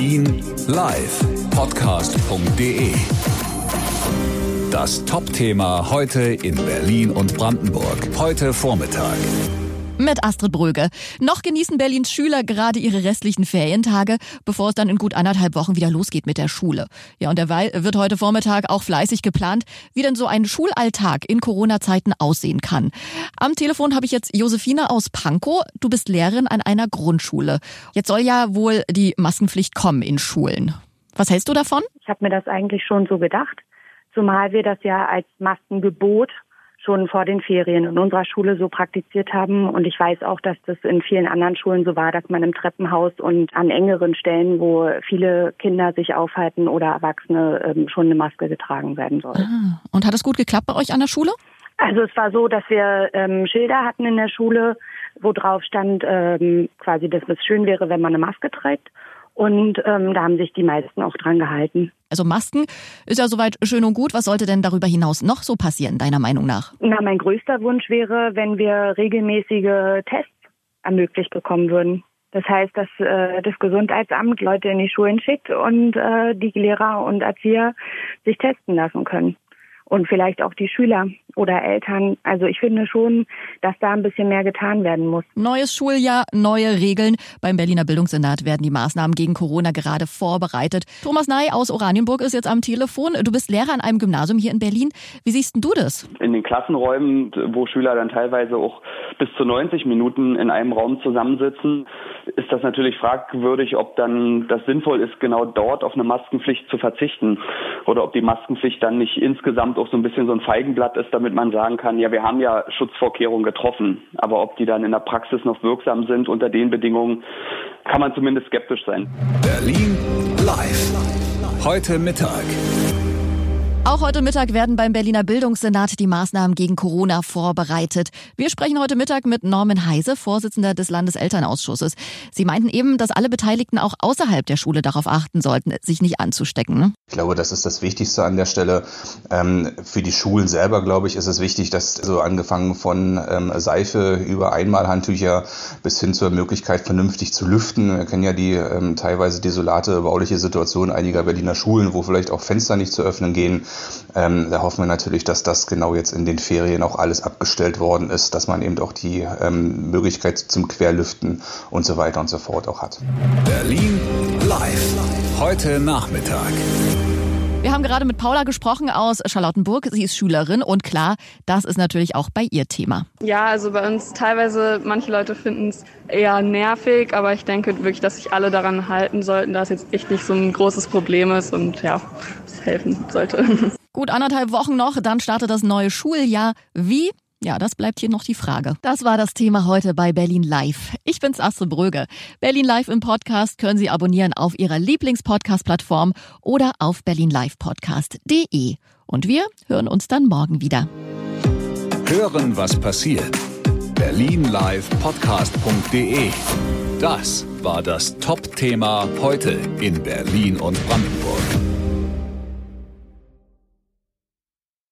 Berlin live Podcast.de Das Top-Thema heute in Berlin und Brandenburg. Heute Vormittag. Mit Astrid Bröge. Noch genießen Berlins Schüler gerade ihre restlichen Ferientage, bevor es dann in gut anderthalb Wochen wieder losgeht mit der Schule. Ja, und derweil wird heute Vormittag auch fleißig geplant, wie denn so ein Schulalltag in Corona-Zeiten aussehen kann. Am Telefon habe ich jetzt Josefina aus Pankow. Du bist Lehrerin an einer Grundschule. Jetzt soll ja wohl die Maskenpflicht kommen in Schulen. Was hältst du davon? Ich habe mir das eigentlich schon so gedacht, zumal wir das ja als Maskengebot schon vor den Ferien in unserer Schule so praktiziert haben. Und ich weiß auch, dass das in vielen anderen Schulen so war, dass man im Treppenhaus und an engeren Stellen, wo viele Kinder sich aufhalten oder Erwachsene, ähm, schon eine Maske getragen werden soll. Ah, und hat es gut geklappt bei euch an der Schule? Also es war so, dass wir ähm, Schilder hatten in der Schule, wo drauf stand, ähm, quasi, dass es schön wäre, wenn man eine Maske trägt. Und ähm, da haben sich die meisten auch dran gehalten. Also Masken ist ja soweit schön und gut. Was sollte denn darüber hinaus noch so passieren, deiner Meinung nach? Na, mein größter Wunsch wäre, wenn wir regelmäßige Tests ermöglicht bekommen würden. Das heißt, dass äh, das Gesundheitsamt Leute in die Schulen schickt und äh, die Lehrer und Erzieher sich testen lassen können und vielleicht auch die Schüler oder Eltern. Also ich finde schon, dass da ein bisschen mehr getan werden muss. Neues Schuljahr, neue Regeln. Beim Berliner Bildungssenat werden die Maßnahmen gegen Corona gerade vorbereitet. Thomas Ney aus Oranienburg ist jetzt am Telefon. Du bist Lehrer an einem Gymnasium hier in Berlin. Wie siehst du das? In den Klassenräumen, wo Schüler dann teilweise auch bis zu 90 Minuten in einem Raum zusammensitzen, ist das natürlich fragwürdig, ob dann das sinnvoll ist, genau dort auf eine Maskenpflicht zu verzichten oder ob die Maskenpflicht dann nicht insgesamt auch so ein bisschen so ein Feigenblatt ist, damit man sagen kann, ja, wir haben ja Schutzvorkehrungen getroffen, aber ob die dann in der Praxis noch wirksam sind unter den Bedingungen, kann man zumindest skeptisch sein. Berlin live. Heute Mittag. Auch heute Mittag werden beim Berliner Bildungssenat die Maßnahmen gegen Corona vorbereitet. Wir sprechen heute Mittag mit Norman Heise, Vorsitzender des Landeselternausschusses. Sie meinten eben, dass alle Beteiligten auch außerhalb der Schule darauf achten sollten, sich nicht anzustecken. Ne? Ich glaube, das ist das Wichtigste an der Stelle. Ähm, für die Schulen selber, glaube ich, ist es wichtig, dass so angefangen von ähm, Seife über Einmalhandtücher bis hin zur Möglichkeit, vernünftig zu lüften. Wir kennen ja die ähm, teilweise desolate bauliche Situation einiger Berliner Schulen, wo vielleicht auch Fenster nicht zu öffnen gehen. Ähm, da hoffen wir natürlich, dass das genau jetzt in den Ferien auch alles abgestellt worden ist, dass man eben auch die ähm, Möglichkeit zum Querlüften und so weiter und so fort auch hat. Berlin live. Heute Nachmittag. Wir haben gerade mit Paula gesprochen aus Charlottenburg. Sie ist Schülerin und klar, das ist natürlich auch bei ihr Thema. Ja, also bei uns teilweise, manche Leute finden es eher nervig, aber ich denke wirklich, dass sich alle daran halten sollten, dass jetzt echt nicht so ein großes Problem ist und ja, helfen sollte. Gut anderthalb Wochen noch, dann startet das neue Schuljahr. Wie? Ja, das bleibt hier noch die Frage. Das war das Thema heute bei Berlin Live. Ich bin's Astrid Bröge. Berlin Live im Podcast können Sie abonnieren auf Ihrer Lieblingspodcast-Plattform oder auf berlinlivepodcast.de. Und wir hören uns dann morgen wieder. Hören, was passiert. Berlinlivepodcast.de Das war das Top-Thema heute in Berlin und Brandenburg.